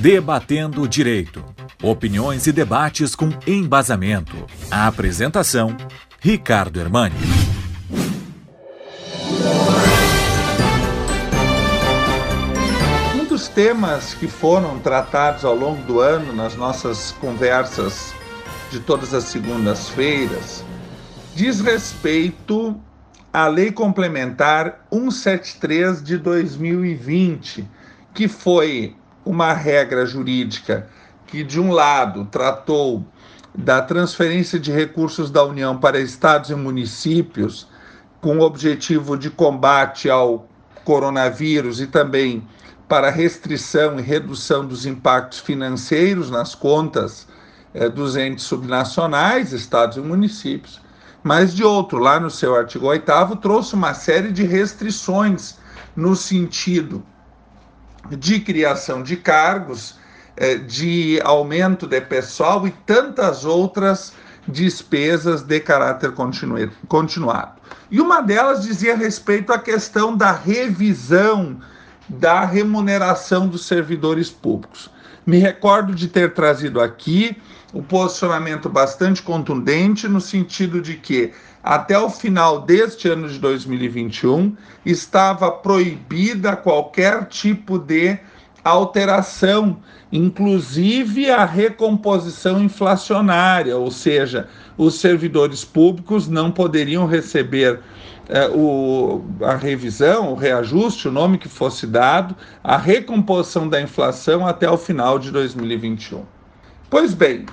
Debatendo o Direito. Opiniões e debates com embasamento. A apresentação: Ricardo Hermani. Um dos temas que foram tratados ao longo do ano nas nossas conversas de todas as segundas-feiras diz respeito à Lei Complementar 173 de 2020, que foi uma regra jurídica que, de um lado, tratou da transferência de recursos da União para estados e municípios com o objetivo de combate ao coronavírus e também para restrição e redução dos impactos financeiros nas contas eh, dos entes subnacionais, estados e municípios. Mas de outro, lá no seu artigo 8 trouxe uma série de restrições no sentido de criação de cargos, eh, de aumento de pessoal e tantas outras despesas de caráter continuado. E uma delas dizia respeito à questão da revisão da remuneração dos servidores públicos. Me recordo de ter trazido aqui o posicionamento bastante contundente no sentido de que até o final deste ano de 2021 estava proibida qualquer tipo de alteração, inclusive a recomposição inflacionária, ou seja, os servidores públicos não poderiam receber é, o, a revisão, o reajuste, o nome que fosse dado, a recomposição da inflação até o final de 2021. Pois bem,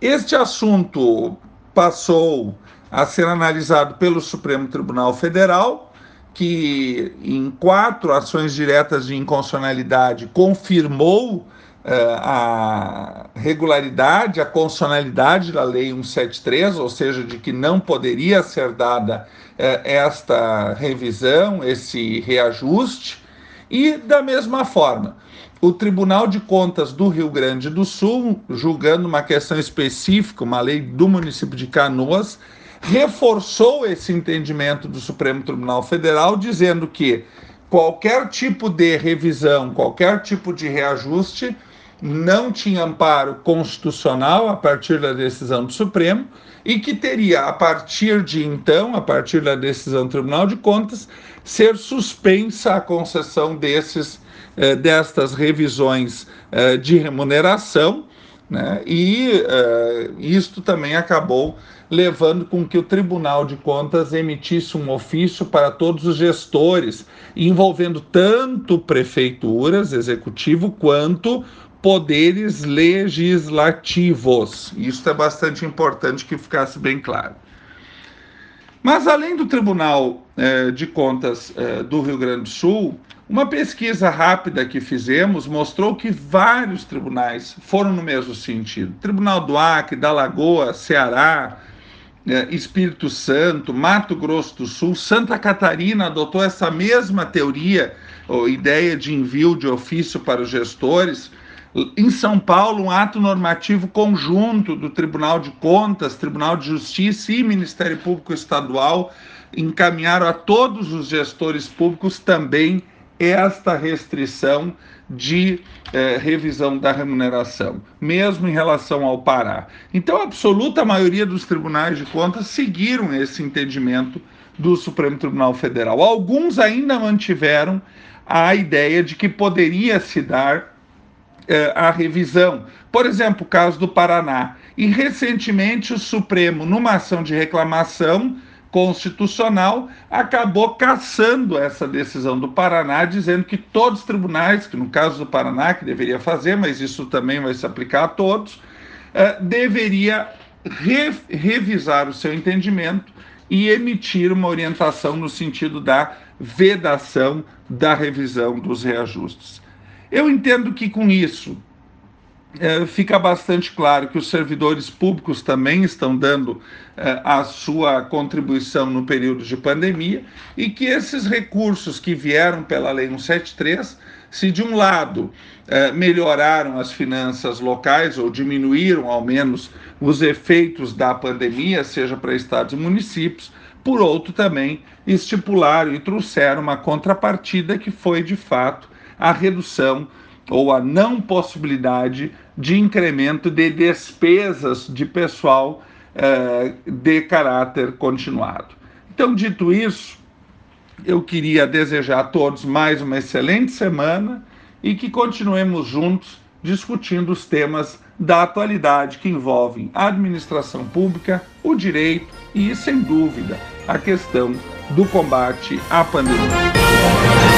este assunto passou a ser analisado pelo Supremo Tribunal Federal, que em quatro ações diretas de inconstitucionalidade confirmou eh, a regularidade, a constitucionalidade da Lei 173, ou seja, de que não poderia ser dada eh, esta revisão, esse reajuste, e da mesma forma o Tribunal de Contas do Rio Grande do Sul, julgando uma questão específica, uma lei do município de Canoas, reforçou esse entendimento do Supremo Tribunal Federal, dizendo que qualquer tipo de revisão, qualquer tipo de reajuste não tinha amparo constitucional a partir da decisão do Supremo e que teria, a partir de então, a partir da decisão do Tribunal de Contas, ser suspensa a concessão desses eh, destas revisões eh, de remuneração, né? e eh, isto também acabou levando com que o Tribunal de Contas emitisse um ofício para todos os gestores, envolvendo tanto prefeituras, executivo, quanto poderes legislativos. Isso é bastante importante que ficasse bem claro. Mas além do Tribunal eh, de Contas eh, do Rio Grande do Sul, uma pesquisa rápida que fizemos mostrou que vários tribunais foram no mesmo sentido. Tribunal do Acre, da Lagoa, Ceará, eh, Espírito Santo, Mato Grosso do Sul, Santa Catarina adotou essa mesma teoria ou ideia de envio de ofício para os gestores. Em São Paulo, um ato normativo conjunto do Tribunal de Contas, Tribunal de Justiça e Ministério Público Estadual encaminharam a todos os gestores públicos também esta restrição de eh, revisão da remuneração, mesmo em relação ao Pará. Então, a absoluta maioria dos tribunais de contas seguiram esse entendimento do Supremo Tribunal Federal. Alguns ainda mantiveram a ideia de que poderia se dar eh, a revisão. Por exemplo, o caso do Paraná. E recentemente o Supremo, numa ação de reclamação, Constitucional acabou cassando essa decisão do Paraná, dizendo que todos os tribunais, que no caso do Paraná, que deveria fazer, mas isso também vai se aplicar a todos, eh, deveria re revisar o seu entendimento e emitir uma orientação no sentido da vedação da revisão dos reajustes. Eu entendo que com isso é, fica bastante claro que os servidores públicos também estão dando é, a sua contribuição no período de pandemia e que esses recursos que vieram pela Lei 173, se de um lado é, melhoraram as finanças locais ou diminuíram ao menos os efeitos da pandemia, seja para estados e municípios, por outro também estipularam e trouxeram uma contrapartida que foi de fato a redução ou a não possibilidade de incremento de despesas de pessoal eh, de caráter continuado. Então, dito isso, eu queria desejar a todos mais uma excelente semana e que continuemos juntos discutindo os temas da atualidade que envolvem a administração pública, o direito e, sem dúvida, a questão do combate à pandemia.